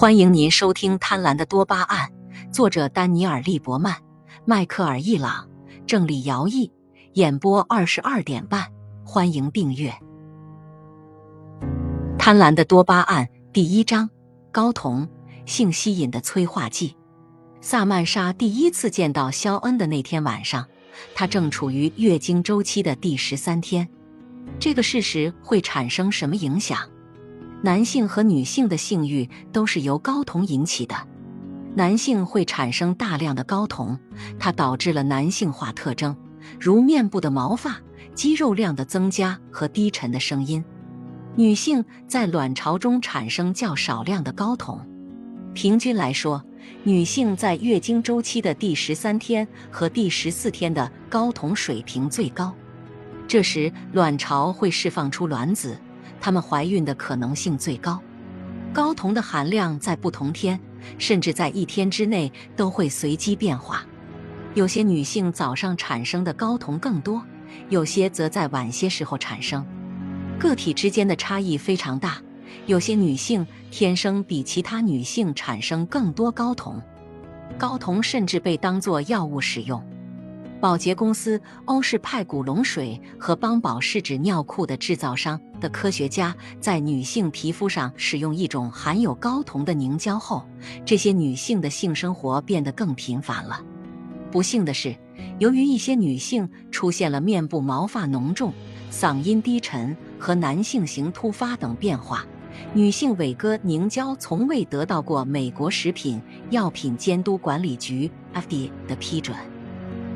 欢迎您收听《贪婪的多巴胺》，作者丹尼尔·利伯曼、迈克尔·易朗，郑李尧译，演播二十二点半。欢迎订阅《贪婪的多巴胺》第一章：睾酮性吸引的催化剂。萨曼莎第一次见到肖恩的那天晚上，她正处于月经周期的第十三天。这个事实会产生什么影响？男性和女性的性欲都是由睾酮引起的。男性会产生大量的睾酮，它导致了男性化特征，如面部的毛发、肌肉量的增加和低沉的声音。女性在卵巢中产生较少量的睾酮。平均来说，女性在月经周期的第十三天和第十四天的睾酮水平最高。这时，卵巢会释放出卵子。她们怀孕的可能性最高，睾酮的含量在不同天，甚至在一天之内都会随机变化。有些女性早上产生的睾酮更多，有些则在晚些时候产生。个体之间的差异非常大，有些女性天生比其他女性产生更多睾酮，睾酮甚至被当作药物使用。宝洁公司、欧氏派古龙水和邦宝是指尿裤的制造商的科学家在女性皮肤上使用一种含有睾酮的凝胶后，这些女性的性生活变得更频繁了。不幸的是，由于一些女性出现了面部毛发浓重、嗓音低沉和男性型突发等变化，女性伟哥凝胶从未得到过美国食品药品监督管理局 （FDA） 的批准。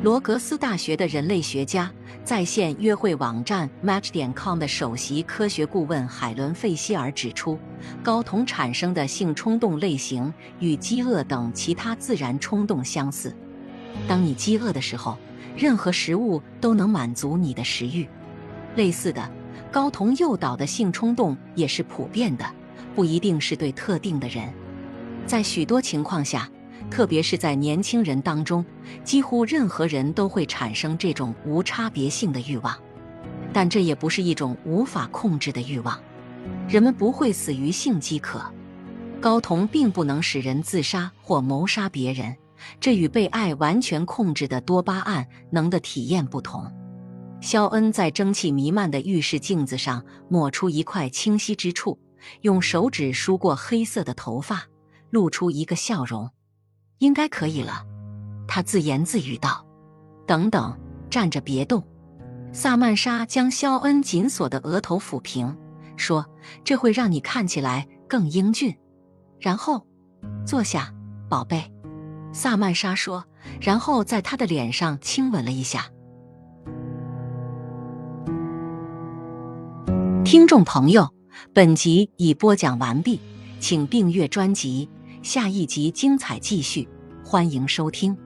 罗格斯大学的人类学家在线约会网站 Match 点 com 的首席科学顾问海伦·费希尔指出，睾酮产生的性冲动类型与饥饿等其他自然冲动相似。当你饥饿的时候，任何食物都能满足你的食欲。类似的，睾酮诱导的性冲动也是普遍的，不一定是对特定的人。在许多情况下。特别是在年轻人当中，几乎任何人都会产生这种无差别性的欲望，但这也不是一种无法控制的欲望。人们不会死于性饥渴，睾酮并不能使人自杀或谋杀别人，这与被爱完全控制的多巴胺能的体验不同。肖恩在蒸汽弥漫的浴室镜子上抹出一块清晰之处，用手指梳过黑色的头发，露出一个笑容。应该可以了，他自言自语道。等等，站着别动。萨曼莎将肖恩紧锁的额头抚平，说：“这会让你看起来更英俊。”然后，坐下，宝贝。萨曼莎说，然后在他的脸上亲吻了一下。听众朋友，本集已播讲完毕，请订阅专辑。下一集精彩继续，欢迎收听。